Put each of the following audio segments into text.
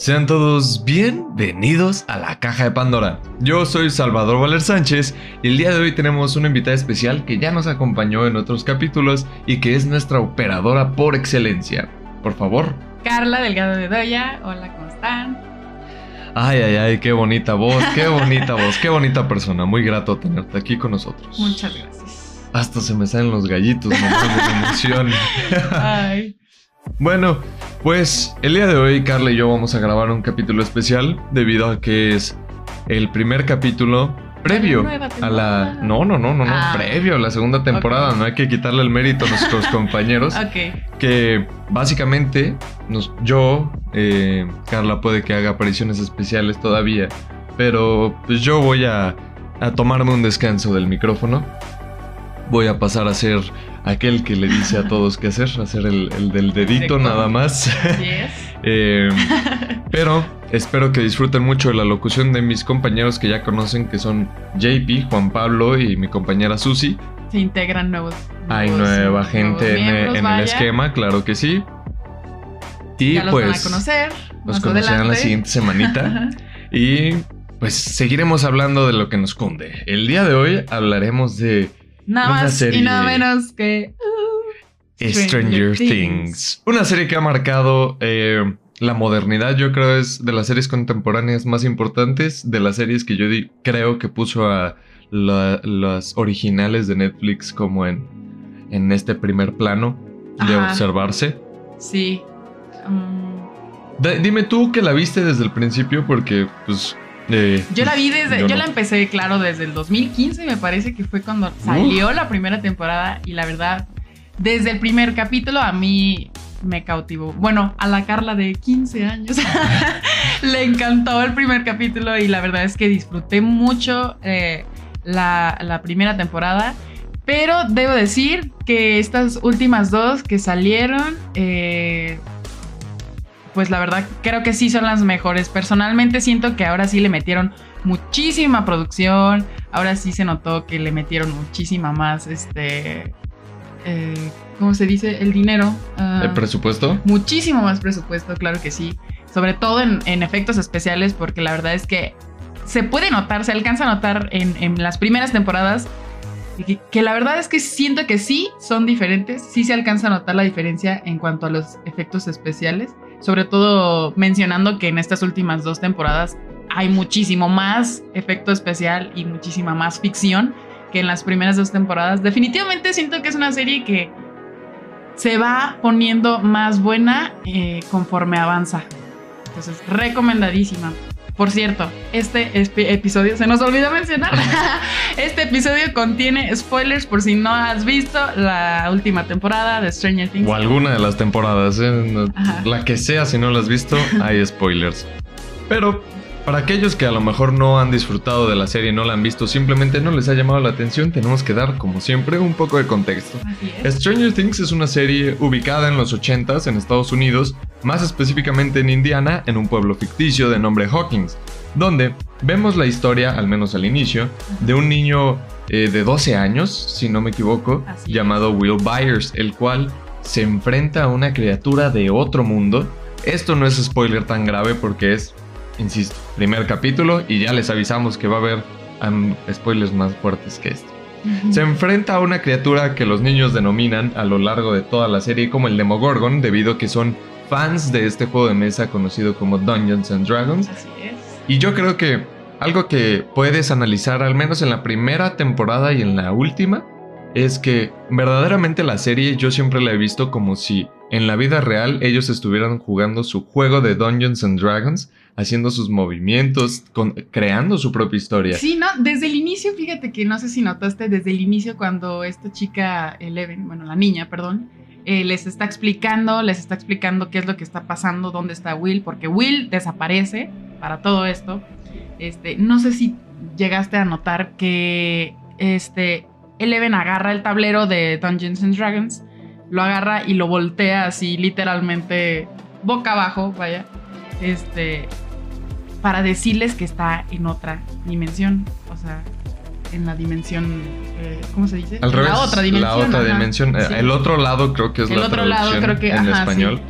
Sean todos bienvenidos a la caja de Pandora. Yo soy Salvador Valer Sánchez y el día de hoy tenemos una invitada especial que ya nos acompañó en otros capítulos y que es nuestra operadora por excelencia. Por favor. Carla Delgado de Doya, hola, ¿cómo están? Ay, ay, ay, qué bonita voz, qué bonita voz, qué bonita persona. Muy grato tenerte aquí con nosotros. Muchas gracias. Hasta se me salen los gallitos, me de emoción. Ay. Bueno, pues el día de hoy Carla y yo vamos a grabar un capítulo especial debido a que es el primer capítulo previo a la... No, no, no, no, no, Ah. previo a la segunda temporada. No hay que quitarle el mérito a nuestros compañeros. Ok. Que básicamente nos, yo, eh, Carla puede que haga apariciones especiales todavía, pero pues yo voy a, a tomarme un descanso del micrófono. Voy a pasar a ser aquel que le dice a todos qué hacer, a ser el, el del dedito nada más. Yes. Eh, pero espero que disfruten mucho de la locución de mis compañeros que ya conocen, que son JP, Juan Pablo y mi compañera Susi. Se integran nuevos. Hay nueva gente en, miembros, en el esquema, claro que sí. Y ya los pues van a conocer. los conocerán la siguiente semanita. y pues seguiremos hablando de lo que nos cunde. El día de hoy hablaremos de Nada Una más serie. y nada menos que. Stranger, Stranger Things. Things. Una serie que ha marcado eh, la modernidad, yo creo es de las series contemporáneas más importantes, de las series que yo di- creo que puso a la- las originales de Netflix como en, en este primer plano de Ajá. observarse. Sí. Mm, dime tú que la viste desde el principio porque pues... eh, yo la vi desde. yo Yo, no. la empecé, claro, desde el 2015, me parece que fue cuando salió la primera temporada. Y la verdad, desde el primer capítulo a mí me cautivó. Bueno, a la Carla de 15 años le encantó el primer capítulo y la verdad es que disfruté mucho eh, la, la primera temporada. Pero debo decir que estas últimas dos que salieron, eh, pues la verdad creo que sí son las mejores. Personalmente siento que ahora sí le metieron muchísima producción. Ahora sí se notó que le metieron muchísima más, este, eh, ¿cómo se dice? El dinero. ah, ¿El presupuesto? muchísimo más presupuesto, claro que sí. Sobre todo en, en efectos especiales, porque la verdad es que se puede notar, se alcanza a notar en, en las primeras temporadas. Que, que la verdad es que siento que sí son diferentes, sí se alcanza a notar la diferencia en cuanto a los efectos especiales, sobre todo mencionando que en estas últimas dos temporadas hay muchísimo más efecto especial y muchísima más ficción que en las primeras dos temporadas. Definitivamente siento que es una serie que se va poniendo más buena eh, conforme avanza. Entonces, recomendadísima. Por cierto, este episodio, se nos olvidó mencionar, este episodio contiene spoilers por si no has visto la última temporada de Stranger Things. O alguna de las temporadas, ¿eh? La que sea, si no la has visto, hay spoilers. Pero para aquellos que a lo mejor no han disfrutado de la serie, no la han visto, simplemente no les ha llamado la atención, tenemos que dar, como siempre, un poco de contexto. Stranger Things es una serie ubicada en los 80s en Estados Unidos, más específicamente en Indiana, en un pueblo ficticio de nombre Hawkins, donde vemos la historia, al menos al inicio, de un niño eh, de 12 años, si no me equivoco, Así llamado Will Byers, el cual se enfrenta a una criatura de otro mundo. Esto no es spoiler tan grave porque es, insisto, primer capítulo y ya les avisamos que va a haber spoilers más fuertes que este. Se enfrenta a una criatura que los niños denominan a lo largo de toda la serie como el Demogorgon, debido a que son fans de este juego de mesa conocido como Dungeons and Dragons. Así es. Y yo creo que algo que puedes analizar, al menos en la primera temporada y en la última, es que verdaderamente la serie yo siempre la he visto como si en la vida real ellos estuvieran jugando su juego de Dungeons and Dragons, haciendo sus movimientos, con- creando su propia historia. Sí, no, desde el inicio, fíjate que no sé si notaste, desde el inicio cuando esta chica, Eleven, bueno, la niña, perdón, eh, les está explicando, les está explicando qué es lo que está pasando, dónde está Will, porque Will desaparece para todo esto. Este, no sé si llegaste a notar que este, Eleven agarra el tablero de Dungeons and Dragons, lo agarra y lo voltea así literalmente boca abajo, vaya, este, para decirles que está en otra dimensión, o sea, en la dimensión, eh, ¿cómo se dice? Al revés. La otra dimensión. La otra ajá. dimensión. Sí. El otro lado creo que es El la otro lado traducción creo que, en ajá, español.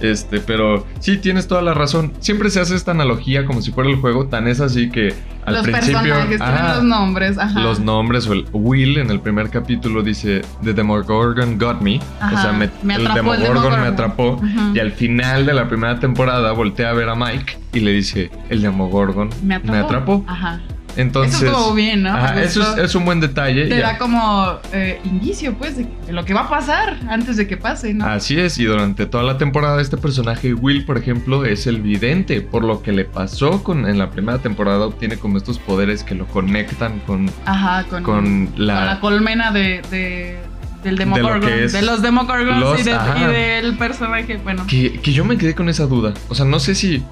Este, pero sí, tienes toda la razón. Siempre se hace esta analogía como si fuera el juego, tan es así que al los principio. personajes tienen ajá, los nombres. Ajá. los nombres o el Will en el primer capítulo dice The Demogorgon got me. Ajá, O sea, me- me el, Demogorgon me atrapó. Y al final de la primera temporada voltea a ver a Mike y le dice El Demogorgon me atrapó. me atrapó. Ajá. Entonces. Eso estuvo bien, ¿no? ajá, Me eso es, un buen detalle. Te da como eh, indicio, pues, de, de lo que va a pasar antes de que pase, ¿no? Así es, y durante toda la temporada este personaje Will, por ejemplo, es el vidente, por lo que le pasó con en la primera temporada obtiene como estos poderes que lo conectan con, Ajá, con, con con la la colmena de, de- del Demogorgon. De, los Demogorgons los- y, de- ajá. y del personaje, bueno. que, que yo me quedé con esa duda. O sea, no sé si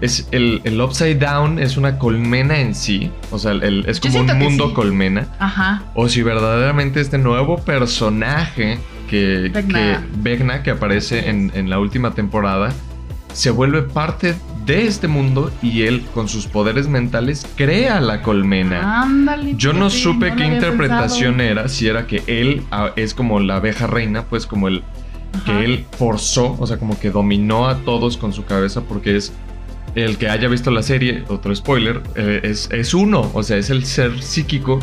es el, el Upside Down es una colmena en sí, o sea, el- es como un mundo sí. colmena, Ajá. o si verdaderamente este nuevo personaje que Vecna. que, Vecna, que aparece en, en la última temporada se vuelve parte de este mundo y él con sus poderes mentales crea la colmena. Ándale. Yo no supe no qué interpretación pensado. era, si era que él ah, es como la abeja reina, pues como el Ajá. que él forzó, o sea, como que dominó a todos con su cabeza porque es el que haya visto la serie, otro spoiler, eh, es, es uno, o sea, es el ser psíquico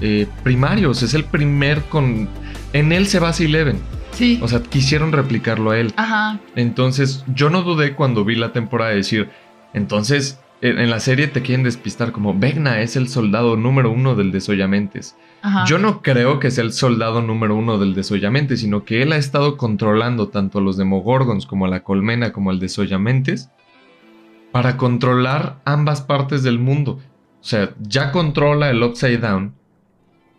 eh, primario, o sea, es el primer con... En él se basa Eleven, Sí. o sea, quisieron replicarlo a él. Ajá. Entonces, yo no dudé cuando vi la temporada de decir, entonces, en, en la serie te quieren despistar como Vecna es el soldado número uno del desollamentes. Ajá. Yo no creo que sea el soldado número uno del desollamentes, sino que él ha estado controlando tanto a los Demogorgons como a la colmena como al desollamentes para controlar ambas partes del mundo. O sea, ya controla el Upside Down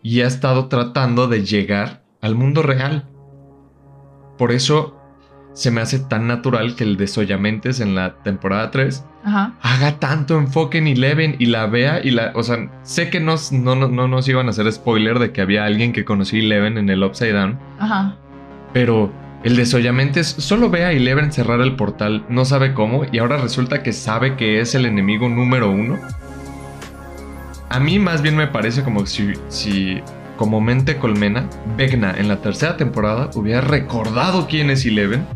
y ha estado tratando de llegar al mundo real. Por eso se me hace tan natural que el desollamentes en la temporada 3 Ajá. haga tanto enfoque en Eleven y la vea y la... O sea, sé que nos, no, no, no nos iban a hacer spoiler de que había alguien que conocía Eleven en el Upside Down, Ajá. pero el desollamente es solo ve a Eleven cerrar el portal, no sabe cómo, y ahora resulta que sabe que es el enemigo número uno. A mí más bien me parece como si, si como mente colmena, Vecna en la tercera temporada hubiera recordado quién es Eleven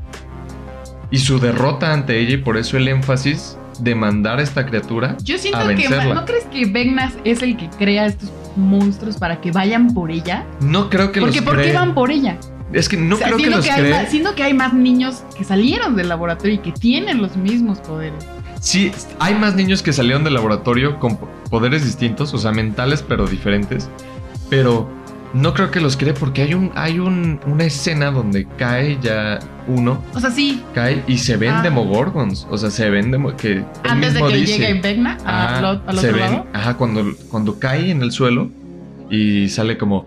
y su derrota ante ella y por eso el énfasis de mandar a esta criatura Yo siento a que. vencerla. ¿No crees que Vegnas es el que crea estos monstruos para que vayan por ella? No creo que Porque los ¿por qué van por ella? Es que no O sea, creo que los hay cree. más- siento que hay más niños que salieron del laboratorio y que tienen los mismos poderes. Sí, hay más niños que salieron del laboratorio con po- poderes distintos, o sea, mentales pero diferentes. Pero no creo que los cree porque hay un hay un- una escena donde cae ya uno, O sea, sí, cae y se ven Ah. Demogorgons, o sea, se ven demo, que antes de que dice, llegue Vegna ajá, al, otro ven, lado. ajá, cuando cuando cae en el suelo y sale como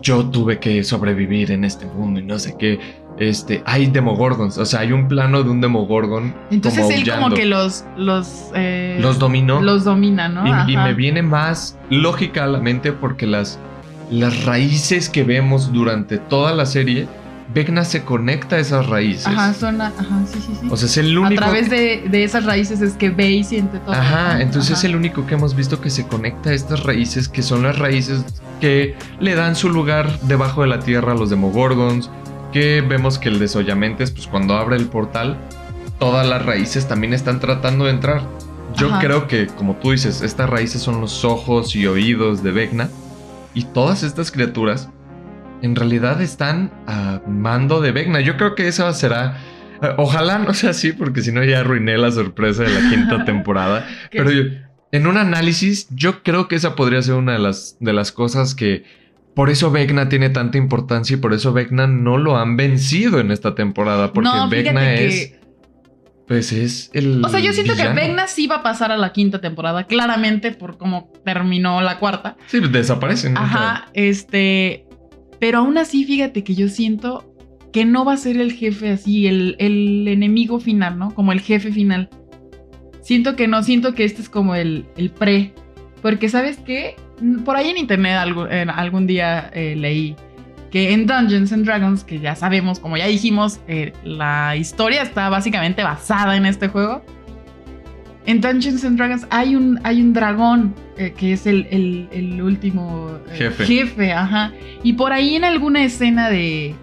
yo tuve que sobrevivir en este mundo y no sé qué. Este, hay Demogorgons, o sea, hay un plano de un Demogorgon Entonces como él como que los los eh, los dominó. los domina, ¿no? Y, me viene más lógica a la mente porque las, las raíces que vemos durante toda la serie, Vecna se conecta a esas raíces. Ajá, son, a- ajá, sí, sí, sí. O sea, es el a único. través de, de esas raíces es que ve y siente todo. Ajá, entonces es el único que hemos visto que se conecta a estas raíces, que son las raíces que le dan su lugar debajo de la tierra a los Demogorgons, que vemos que el desollamentes, pues cuando abre el portal, todas las raíces también están tratando de entrar. Yo Ajá. creo que, como tú dices, estas raíces son los ojos y oídos de Vecna, y todas estas criaturas en realidad están a mando de Vecna. Yo creo que esa será... eh, Ojalá no sea así, porque si no ya arruiné la sorpresa de la quinta temporada. Pero yo- en un análisis, yo creo que esa podría ser una de las, de las cosas que. Por eso Vecna tiene tanta importancia y por eso Vecna no lo han vencido en esta temporada. Porque no, Vecna que. es. Pues es el. O sea, yo siento villano. que Vegna sí va a pasar a la quinta temporada, claramente por cómo terminó la cuarta. Sí, desaparecen. Ajá, este. Pero aún así, fíjate que yo siento que no va a ser el jefe así, el, el enemigo final, ¿no? Como el jefe final. Siento que no, siento que este es como el, el pre. Porque, ¿sabes qué? Por ahí en internet algo- algún día eh, leí que en Dungeons and Dragons, que ya sabemos, como ya dijimos, eh, la historia está básicamente basada en este juego. En Dungeons and Dragons hay un, hay un dragón eh, que es el, el- el último eh, Jefe. ajá. Y por ahí en alguna escena de.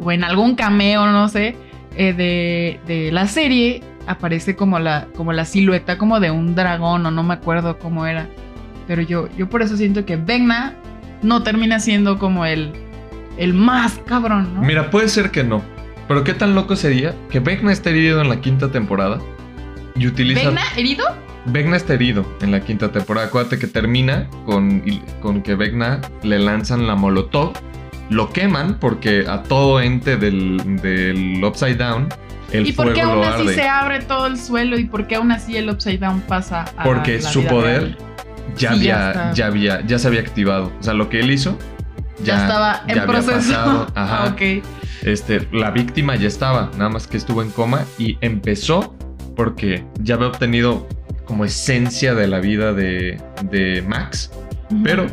o en algún cameo, no sé. eh, de, de la serie aparece como la, como la silueta como de un dragón o no me acuerdo cómo era. Pero yo, yo por eso siento que Vecna no termina siendo como el, el más cabrón, ¿no? Mira, puede ser que no. Pero qué tan loco sería que Vecna esté herido en la quinta temporada y utiliza... ¿Vecna herido? Vecna está herido en la quinta temporada. Acuérdate que termina con, con que Vecna le lanzan la molotov, lo queman porque a todo ente del, del Upside Down el ¿Y por qué aún así arde. se abre todo el suelo y por qué aún así el Upside Down pasa a Porque la su vida poder real? ya, Sí, había, ya, había, ya se había activado. O sea, lo que él hizo ya, estaba en ya había proceso. pasado. Ajá. Este, la víctima ya estaba, nada más que estuvo en coma y empezó porque ya había obtenido como esencia de la vida de, de Max, pero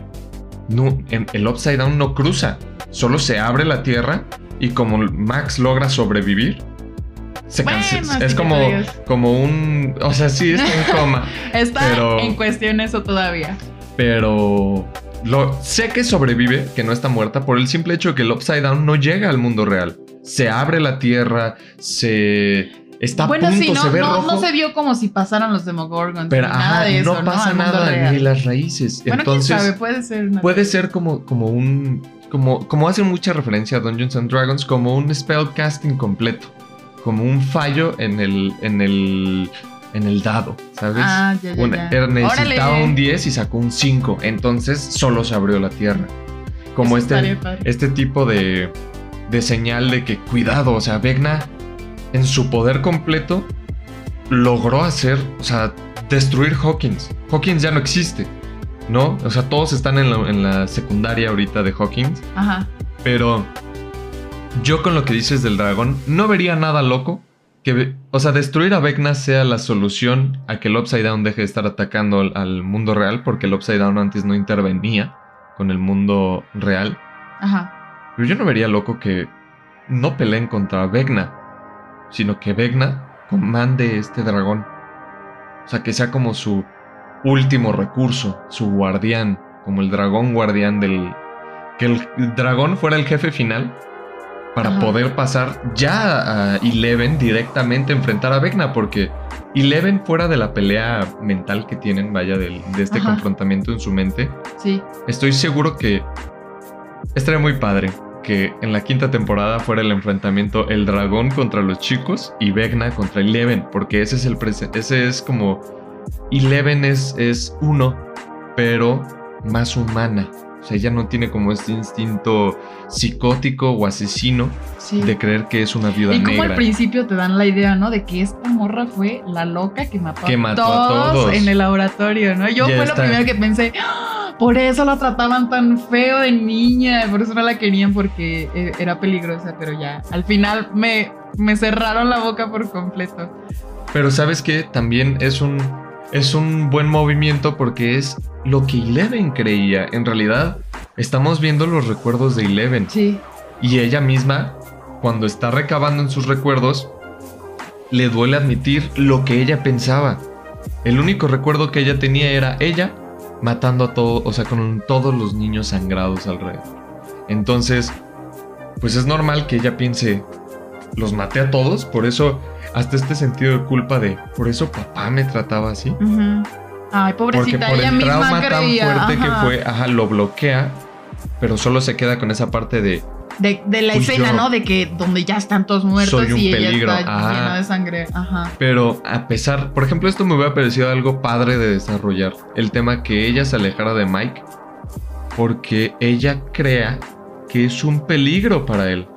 no, el Upside Down no cruza, solo se abre la tierra y como Max logra sobrevivir, se Bueno, Es como, como un, o sea, sí está en coma, Está pero- en cuestión eso todavía. pero lo, sé que sobrevive, que no está muerta, por el simple hecho de que el Upside Down no llega al mundo real. Se abre la tierra, se está bueno, a punto, sí, no, se ve no, rojo. no se vio como si pasaran los Demogorgons. pero ni ajá, nada de eso, no pasa nada, ni las raíces. Bueno, Entonces, quién sabe, puede ser. una- puede ser como, como un. Como, como hacen mucha referencia a Dungeons and Dragons, como un spellcasting completo. Como un fallo en el. en el. en el dado, ¿sabes? Ah, ya, ya, Una- ya. necesitaba Órale. un 10 y sacó un 5. Entonces solo se abrió la tierra. Como Eso este, este tipo de, de señal de que cuidado, o sea, Vecna en su poder completo logró hacer, o sea, destruir Hawkins. Hawkins ya no existe, ¿no? O sea, todos están en la, en la secundaria ahorita de Hawkins, Ajá. pero yo con lo que dices del dragón no vería nada loco. Que, o sea, destruir a Vecna sea la solución a que el Upside Down deje de estar atacando al, al mundo real, porque el Upside Down antes no intervenía con el mundo real. Ajá. Pero yo no vería loco que no peleen contra Vecna, sino que Vecna comande este dragón. O sea, que sea como su último recurso, su guardián, como el dragón guardián del... Que el dragón fuera el jefe final para Ajá. poder pasar ya a Eleven directamente a enfrentar a Vecna, porque Eleven fuera de la pelea mental que tienen, vaya, del- de este Ajá. confrontamiento en su mente, Sí. Estoy seguro que estaría muy padre que en la quinta temporada fuera el enfrentamiento el dragón contra los chicos y Vecna contra Eleven, porque ese es el presente, ese es como Eleven es, es uno, pero más humana. O sea, ella no tiene como este instinto psicótico o asesino Sí. de creer que es una viuda y como al negra. principio te dan la idea, ¿no? De que esta morra fue la loca que mató, Que a, mató a todos todos. en el laboratorio, ¿no? Yo Ya fue está. lo primero que pensé, "Ah, por eso la trataban tan feo de niña, por eso no la querían porque eh, era peligrosa, pero ya, al final me, me cerraron la boca por completo. Pero sabes que también es un, es un buen movimiento porque es lo que Eleven creía. En realidad, estamos viendo los recuerdos de Eleven. Sí. Y ella misma, cuando está recabando en sus recuerdos, le duele admitir lo que ella pensaba. El único recuerdo que ella tenía era ella matando a todos, o sea, con todos los niños sangrados alrededor. Entonces, pues es normal que ella piense, los maté a todos, por eso hasta este sentido de culpa de, por eso papá me trataba así. Ujú. Ay, Porque pobrecita, por ella el misma trauma tan fuerte que fue, ajá, lo bloquea, pero solo se queda con esa parte de, De, de la escena, yo. ¿no? De que donde ya están todos muertos Soy un y ella peligro, está ajá. llena de sangre. Ajá. Pero a pesar, por ejemplo, esto me hubiera parecido algo padre de desarrollar. El tema que ella se alejara de Mike porque ella crea que es un peligro para él.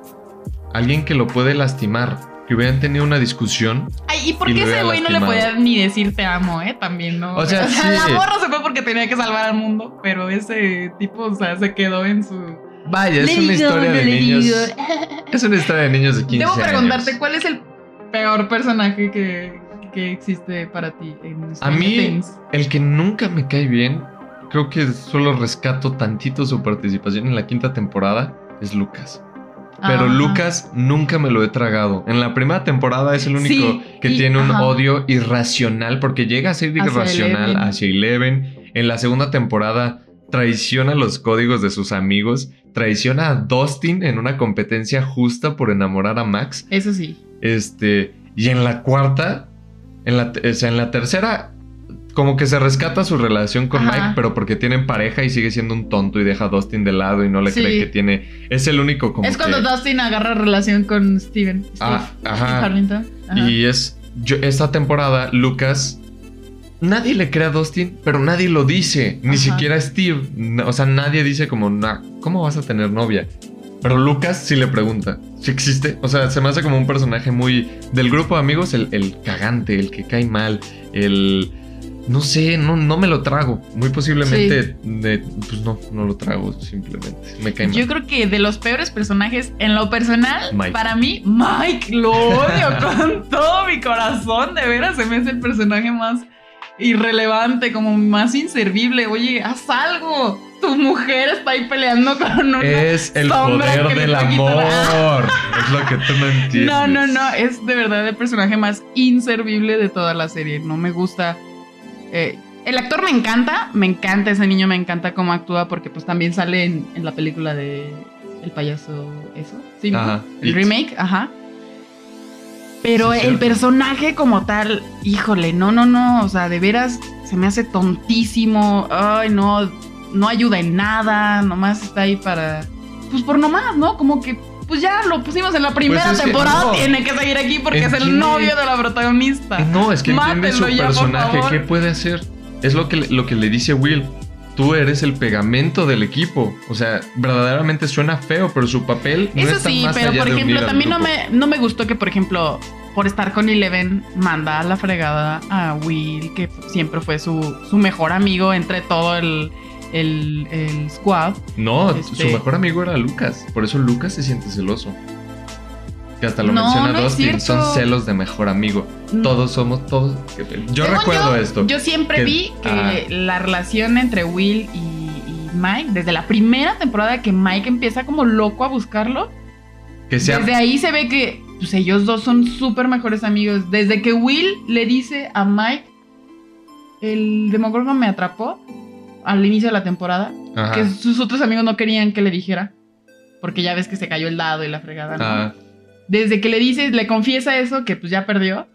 Alguien que lo puede lastimar. Que hubieran tenido una discusión. Ay, ¿y por qué ese güey no le podía ni decir te amo, eh? También, ¿no? O sea, sí. la morra se fue porque tenía que salvar al mundo, pero ese tipo, o sea, se quedó en su... Vaya, es una historia de niños. Es una historia de niños de 15 Debo años. preguntarte, ¿cuál es el peor personaje que, que existe para ti en A Stranger mí, Things? el que nunca me cae bien, creo que solo rescato tantito su participación en la quinta temporada, es Lucas. Pero Ajá. Lucas nunca me lo he tragado. En la primera temporada es el único Sí, que y- tiene un ajá. odio irracional porque llega a ser Hacia irracional Eleven. hacia Eleven. En la segunda temporada traiciona los códigos de sus amigos, traiciona a Dustin en una competencia justa por enamorar a Max. Eso sí. Este, y en la cuarta, en la, o sea, en la tercera, como que se rescata su relación con Ajá. Mike, pero porque tienen pareja y sigue siendo un tonto y deja a Dustin de lado y no le Sí. cree que tiene. Es el único como. es cuando que- Dustin agarra relación con Steven. Steve, Ah, ajá. Steve Harrington. Ajá. Y es. Yo, esta temporada, Lucas. Nadie le cree a Dustin, pero nadie lo dice. Ni Ajá. siquiera Steve. No, o sea, nadie dice como, "Nah, ¿cómo vas a tener novia? Pero Lucas sí le pregunta si existe. O sea, se me hace como un personaje muy. Del grupo de amigos, el, el cagante, el que cae mal, el. No sé, no, no me lo trago. Muy posiblemente. de- pues no, no lo trago, simplemente. Me cae mal. Yo creo que de los peores personajes, en lo personal, Mike. para mí, Mike lo odio con todo mi corazón. De veras, se me hace el personaje más irrelevante, como más inservible. Oye, haz algo. Tu mujer está ahí peleando con una. Es el poder que del amor. es lo que tú no entiendes. No, no, no, es de verdad el personaje más inservible de toda la serie. No me gusta. eh, el actor me encanta, me encanta ese niño, me encanta cómo actúa porque pues también sale en, en la película de El payaso, eso, ¿sí? Ajá, el It. remake, ajá. Pero Sí, el cierto. personaje como tal, híjole, no, no, no, o sea, de veras se me hace tontísimo. Ay, no, no ayuda en nada, nomás está ahí para, pues por nomás, ¿no? Como que, pues ya lo pusimos en la primera Pues es que temporada, no. tiene que seguir aquí porque es el novio de la protagonista. Eh, No, es que entiende su ya, personaje. ¿Qué puede hacer? Es lo que, lo que le dice Will. Tú eres el pegamento del equipo. O sea, verdaderamente suena feo, pero su papel no Eso está sí, más pero allá por de ejemplo, también no me, no me gustó que, por ejemplo, por estar con Eleven, manda a la fregada a Will, que siempre fue su, su mejor amigo entre todo el, el, el squad. No, Este- su mejor amigo era Lucas. Por eso Lucas se siente celoso. Que hasta lo No, menciona no Dustin. Son celos de mejor amigo. Todos somos todos. Yo Según recuerdo yo, esto. Yo siempre Que- vi que ah. la relación entre Will y, y Mike, desde la primera temporada que Mike empieza como loco a buscarlo, que sea desde ahí se ve que pues, ellos dos son súper mejores amigos. Desde que Will le dice a Mike, el Demogorgon me atrapó al inicio de la temporada, Ajá. que sus otros amigos no querían que le dijera, porque ya ves que se cayó el dado y la fregada. ¿no? Ah, Desde que le dice, le confiesa eso, que pues ya perdió.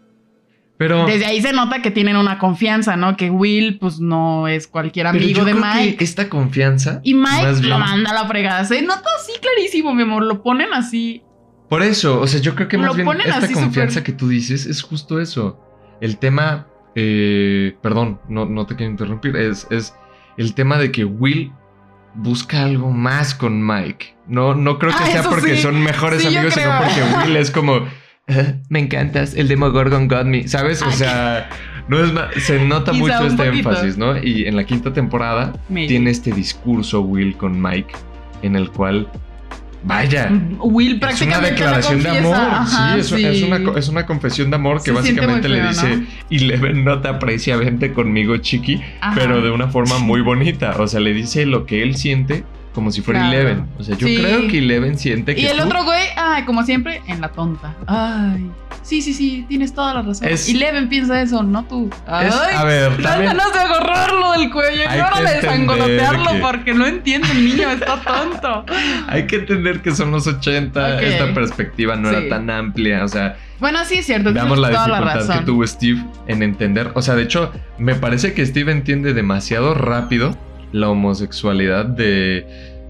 Pero. Desde ahí se nota que tienen una confianza, ¿no? Que Will, pues no es cualquier pero amigo yo de creo Mike. que esta confianza. Y Mike lo bien- manda a la fregada. Se nota así clarísimo, mi amor. Lo ponen así. Por eso, o sea, yo creo que Lo más bien ponen esta así confianza que tú dices es justo eso. El tema, eh, perdón, no, no te quiero interrumpir, es, es el tema de que Will busca algo más con Mike. No, no creo que Ah, sea porque sí. son mejores Sí, amigos, sino porque Will es como, "Ah, me encantas, el Demogorgon got me, ¿sabes? O sea, no es se nota mucho este poquito. énfasis, ¿no? Y en la quinta temporada Maybe. tiene este discurso Will con Mike en el cual, vaya. Will Es una prácticamente declaración de amor. Ajá, sí, es, sí. es una, es una confesión de amor que Se básicamente le dice: Eleven no te aprecia, vente conmigo, chiqui. Ajá. Pero de una forma muy bonita. O sea, le dice lo que él siente como si fuera Claro. Eleven. O sea, yo Sí. creo que Eleven siente que. Y el tú- otro güey, ay, como siempre, en la tonta. Ay. Sí, sí, sí, tienes toda la razón. Es- y Leven piensa eso, no tú. Ay, Es- a ver, también- ganas de agarrarlo del cuello y ahora de sangolotearlo que- porque no entiende el niño, está tonto. Hay que entender que son los 80. Ok. Esta perspectiva no Sí. era tan amplia. O sea, Bueno, sí es cierto, Veamos la toda la dificultad razón. que tuvo Steve en entender. O sea, de hecho, me parece que Steve entiende demasiado rápido la homosexualidad de,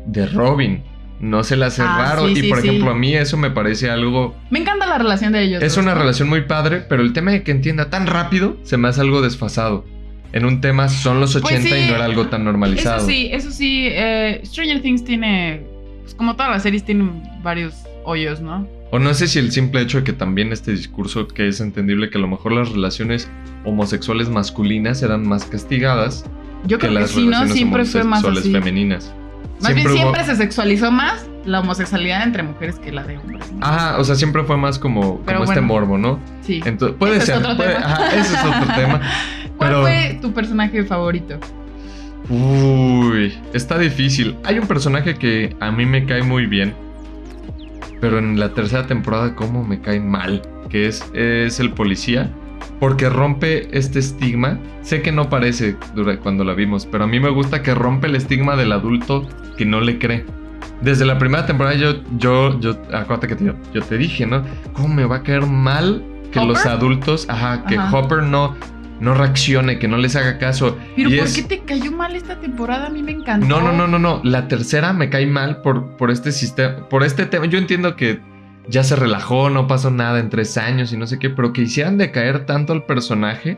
de Robin. No se le hace Ah, raro. sí, y sí, por sí. ejemplo, a mí eso me parece algo. Me encanta la relación de ellos. Es dos, una ¿no? relación muy padre, pero el tema de que entienda tan rápido se me hace algo desfasado. En un tema son los 80 Pues y no era algo tan normalizado. Eso sí, eso sí. eh, Stranger Things tiene, pues como todas las series, tienen varios hoyos, ¿no? O no sé si el simple hecho de que también este discurso, que es entendible que a lo mejor las relaciones homosexuales masculinas eran más castigadas Yo que creo que sí, ¿no? Siempre fue más así. femeninas. Más bien hubo- siempre se sexualizó más la homosexualidad entre mujeres que la de hombres. ¿no? Ajá, o sea, siempre fue más como, como este morbo, ¿no? Sí. Entonces, puede Ese es ser. otro puede- tema. ajá, ese es otro tema. ¿Cuál pero- fue tu personaje favorito? Uy, está difícil. Hay un personaje que a mí me cae muy bien, pero en la tercera temporada, ¿cómo me cae mal? Que es, es el policía, porque rompe este estigma. Sé que no parece cuando la vimos, pero a mí me gusta que rompe el estigma del adulto que no le cree. desde la primera temporada yo, yo, yo, acuérdate que te, yo te dije, ¿no? ¿Cómo me va a caer mal que ¿Hopper? los adultos, ajá, que Ajá. Hopper no, no reaccione, que no les haga caso? Pero Y ¿por es- qué te cayó mal esta temporada? A mí me encantó. No, no, no, no, no. La tercera me cae mal por, por este sistema, por este tema. Yo entiendo que ya se relajó, no pasó nada en tres años y no sé qué, pero que hicieran de caer tanto al personaje.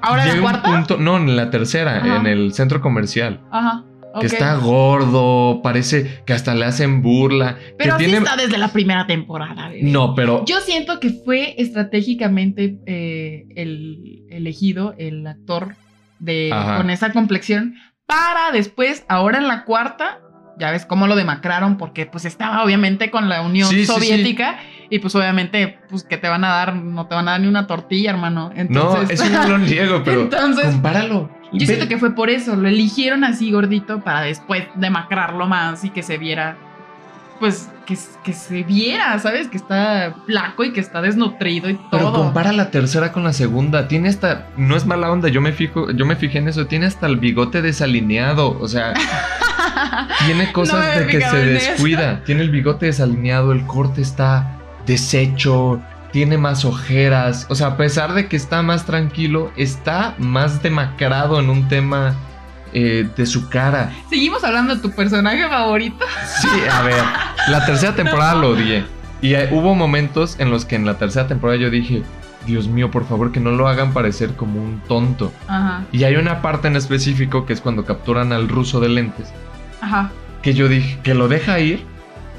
¿Ahora en la cuarta? punto, no, en la tercera, Ajá. en el centro comercial. Ajá. Que está gordo, parece que hasta le hacen burla. Pero que así tiene. está desde la primera temporada, bebé. No, pero. Yo siento que fue estratégicamente eh, el elegido, el actor de Ajá. con esa complexión, para después, ahora en la cuarta, ya ves cómo lo demacraron, porque pues estaba obviamente con la Unión Sí, sí, Soviética, y pues obviamente, pues que te van a dar, no te van a dar ni una tortilla, hermano. no, Entonces, no lo niego, pero. Entonces, compáralo. yo siento que fue por eso, lo eligieron así gordito para después demacrarlo más y que se viera, pues que, que se viera, ¿sabes? Que está flaco y que está desnutrido y Pero todo. compara la tercera con la segunda. Tiene hasta. No es mala onda, yo me fijo, yo me fijé en eso. Tiene hasta el bigote desalineado. O sea, tiene cosas de que se eso. descuida. Tiene el bigote desalineado, el corte está deshecho. Tiene más ojeras. O sea, a pesar de que está más tranquilo, está más demacrado en un tema eh, de su cara. Seguimos hablando de tu personaje favorito. Sí, a ver, la tercera temporada lo odié. Y eh, hubo momentos en los que en la tercera temporada yo dije, Dios mío, por favor que no lo hagan parecer como un tonto. Ajá, Y hay una parte en específico que es cuando capturan al ruso de lentes, ajá. que yo dije, que lo deja ir.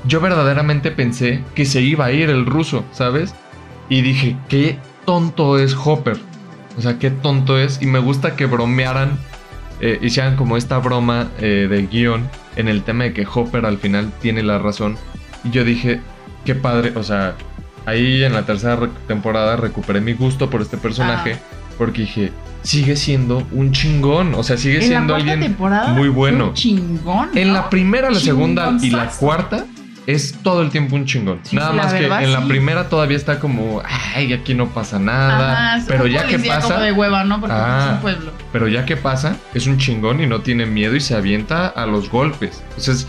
Yo verdaderamente pensé que se iba a ir el ruso, ¿sabes? Y dije, qué tonto es Hopper. O sea, qué tonto es. Y me gusta que bromearan, eh, hicieran como esta broma eh, de guion en el tema de que Hopper al final tiene la razón. Y yo dije, qué padre. O sea, ahí en la tercera re- temporada recuperé mi gusto por este personaje. Porque dije, sigue siendo un chingón. O sea, sigue En siendo alguien muy bueno. un chingón. en la primera, la segunda y la cuarta es todo el tiempo un chingón. Sí, nada más que en la primera todavía está como, ay, aquí no pasa nada. Ajá, pero ya que pasa, como de hueva, ¿no? Porque Ah. es un pueblo. pero ya que pasa, es un chingón y no tiene miedo y se avienta a los golpes. Entonces,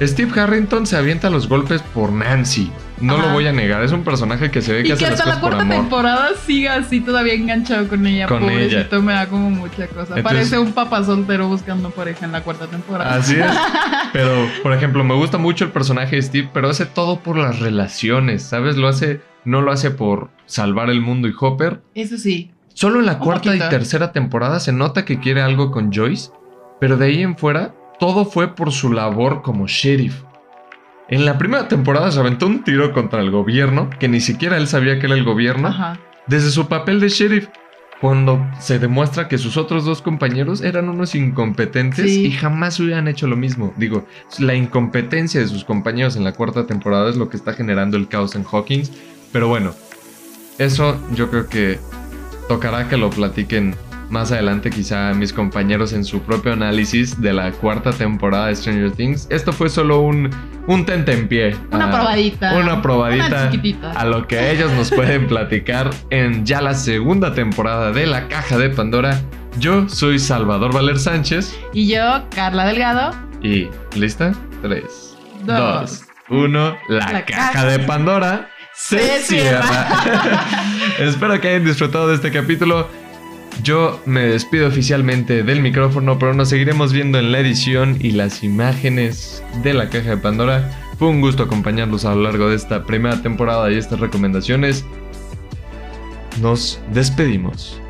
Steve Harrington se avienta a los golpes por Nancy. No Ajá. lo voy a negar, es un personaje que se ve que Y hace que las hasta la por cuarta amor. temporada siga así todavía enganchado con ella. Con Pobrecito, me da como mucha cosa. Entonces- Parece un papá soltero buscando pareja en la cuarta temporada. Así es. Pero, por ejemplo, me gusta mucho el personaje de Steve, pero hace todo por las relaciones, ¿sabes? Lo hace, no lo hace por salvar el mundo y Hopper. Eso sí. Solo en la cuarta y tercera temporada se nota que quiere algo con Joyce, pero de ahí en fuera todo fue por su labor como sheriff. En la primera temporada se aventó un tiro contra el gobierno, que ni siquiera él sabía que era el gobierno, Ajá. desde su papel de sheriff. Cuando se demuestra que sus otros dos compañeros eran unos incompetentes Sí. y jamás hubieran hecho lo mismo. Digo, la incompetencia de sus compañeros en la cuarta temporada es lo que está generando el caos en Hawkins. Pero bueno, eso yo creo que tocará que lo platiquen más adelante quizá mis compañeros en su propio análisis de la cuarta temporada de Stranger Things. Esto fue solo un, un tentempié. Una a- probadita. Una probadita Una a lo que ellos nos pueden platicar en ya la segunda temporada de La Caja de Pandora. Yo soy Salvador Valer Sánchez Y yo, Carla Delgado. y ¿lista? 3, Dos. 2, 1. La, La caja, caja de Pandora se, se cierra. cierra. Espero que hayan disfrutado de este capítulo. Yo me despido oficialmente del micrófono, pero nos seguiremos viendo en la edición y las imágenes de la caja de Pandora. Fue un gusto acompañarlos a lo largo de esta primera temporada y estas recomendaciones. Nos despedimos.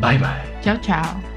Bye bye. Chao, chao.